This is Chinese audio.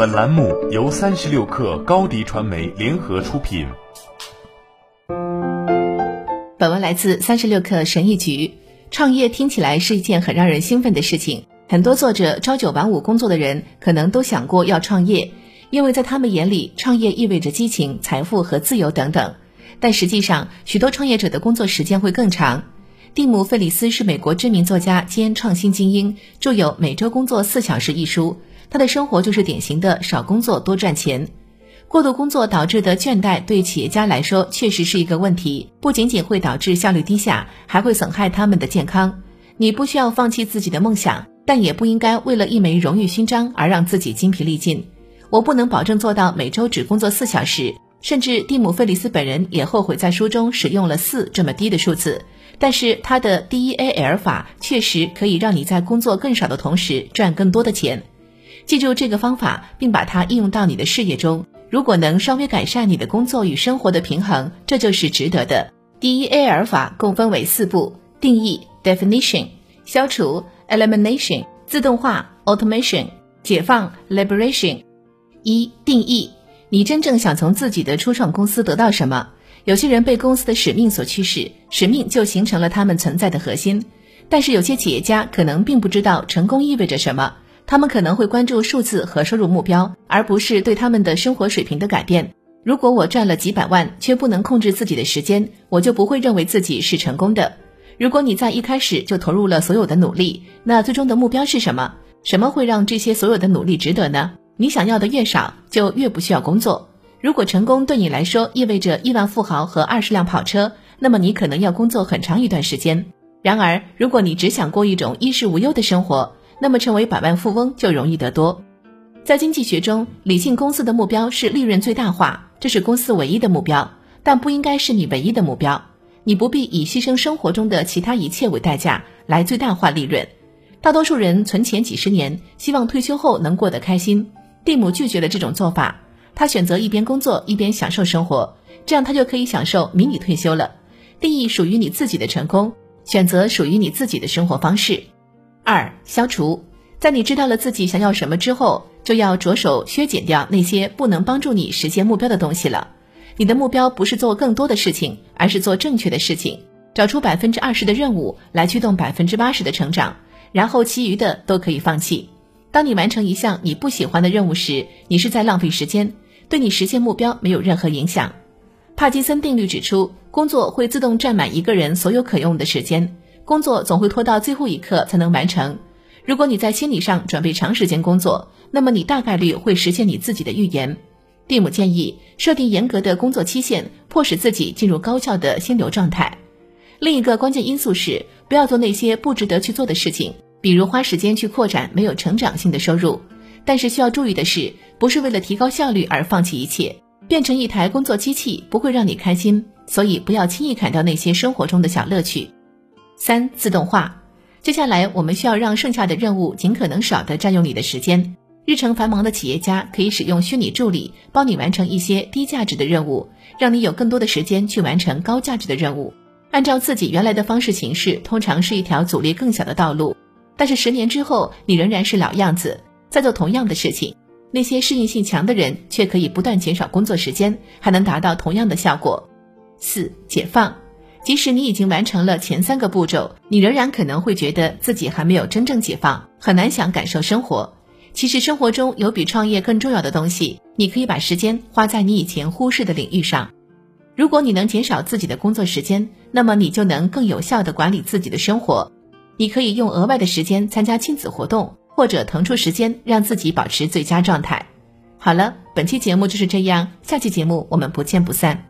本栏目由三十六氪高低传媒联合出品。本文来自三十六氪神译局。创业听起来是一件很让人兴奋的事情，很多做着朝九晚五工作的人可能都想过要创业，因为在他们眼里，创业意味着激情、财富和自由等等。但实际上，许多创业者的工作时间会更长。蒂姆·费里斯是美国知名作家兼创新精英，著有《每周工作四小时》一书。他的生活就是典型的少工作多赚钱。过度工作导致的倦怠对企业家来说确实是一个问题，不仅仅会导致效率低下，还会损害他们的健康。你不需要放弃自己的梦想，但也不应该为了一枚荣誉勋章而让自己精疲力尽。我不能保证做到每周只工作四小时，甚至蒂姆·费里斯本人也后悔在书中使用了四这么低的数字。但是他的 D E A L 法确实可以让你在工作更少的同时赚更多的钱。记住这个方法，并把它应用到你的事业中。如果能稍微改善你的工作与生活的平衡，这就是值得的。D E A L 法共分为四步：定义 （definition）、消除 （elimination）、自动化 （automation）、解放 （liberation）。一、定义：你真正想从自己的初创公司得到什么？有些人被公司的使命所驱使，使命就形成了他们存在的核心。但是有些企业家可能并不知道成功意味着什么。他们可能会关注数字和收入目标，而不是对他们的生活水平的改变。如果我赚了几百万，却不能控制自己的时间，我就不会认为自己是成功的。如果你在一开始就投入了所有的努力，那最终的目标是什么？什么会让这些所有的努力值得呢？你想要的越少，就越不需要工作。如果成功对你来说意味着亿万富豪和二十辆跑车，那么你可能要工作很长一段时间。然而，如果你只想过一种衣食无忧的生活，那么，成为百万富翁就容易得多。在经济学中，理性公司的目标是利润最大化，这是公司唯一的目标，但不应该是你唯一的目标。你不必以牺牲生活中的其他一切为代价来最大化利润。大多数人存钱几十年，希望退休后能过得开心。蒂姆拒绝了这种做法，他选择一边工作一边享受生活，这样他就可以享受迷你退休了。定义属于你自己的成功，选择属于你自己的生活方式。二、消除，在你知道了自己想要什么之后，就要着手削减掉那些不能帮助你实现目标的东西了。你的目标不是做更多的事情，而是做正确的事情，找出百分之二十的任务来驱动百分之八十的成长，然后其余的都可以放弃。当你完成一项你不喜欢的任务时，你是在浪费时间，对你实现目标没有任何影响。帕金森定律指出，工作会自动占满一个人所有可用的时间。工作总会拖到最后一刻才能完成。如果你在心理上准备长时间工作，那么你大概率会实现你自己的预言。蒂姆建议设定严格的工作期限，迫使自己进入高效的心流状态。另一个关键因素是不要做那些不值得去做的事情，比如花时间去扩展没有成长性的收入。但是需要注意的是，不是为了提高效率而放弃一切。变成一台工作机器不会让你开心，所以不要轻易砍掉那些生活中的小乐趣。三、自动化。接下来，我们需要让剩下的任务尽可能少的占用你的时间。日程繁忙的企业家可以使用虚拟助理帮你完成一些低价值的任务，让你有更多的时间去完成高价值的任务。按照自己原来的方式行事，通常是一条阻力更小的道路。但是十年之后，你仍然是老样子，在做同样的事情。那些适应性强的人却可以不断减少工作时间，还能达到同样的效果。四、解放。即使你已经完成了前三个步骤，你仍然可能会觉得自己还没有真正解放，很难想感受生活。其实生活中有比创业更重要的东西，你可以把时间花在你以前忽视的领域上。如果你能减少自己的工作时间，那么你就能更有效地管理自己的生活。你可以用额外的时间参加亲子活动，或者腾出时间让自己保持最佳状态。好了，本期节目就是这样，下期节目我们不见不散。